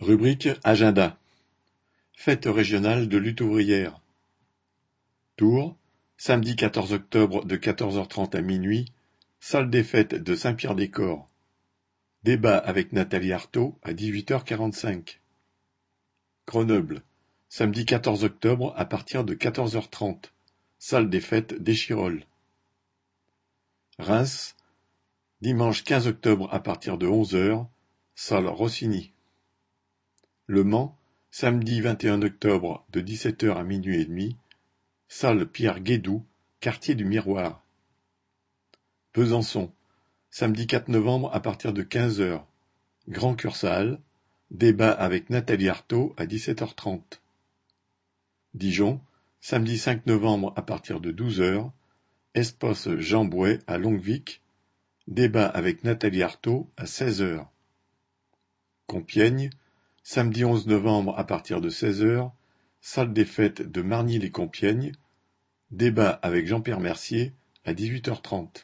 Rubrique Agenda Fête régionale de lutte ouvrière. Tours, samedi 14 octobre de 14h30 à minuit, salle des fêtes de Saint-Pierre-des-Corps. Débat avec Nathalie Arthaud à 18h45. Grenoble, samedi 14 octobre à partir de 14h30, salle des fêtes d'Échirolles. Reims, dimanche 15 octobre à partir de 11h, salle Rossini. Le Mans, samedi vingt-et-un octobre de dix-sept heures à minuit et demi, salle Pierre-Guédou, quartier du Miroir. Besançon, samedi quatre novembre à partir de quinze heures, Grand Cursal, débat avec Nathalie Arthaud à dix-sept heures trente. Dijon, samedi cinq novembre à partir de douze heures, Espace Jean Bouet à Longuevic, débat avec Nathalie Arthaud à seize heures. Compiègne, Samedi onze novembre à partir de seize heures, salle des fêtes de Marny-les-Compiègnes, débat avec Jean-Pierre Mercier à dix-huit heures trente.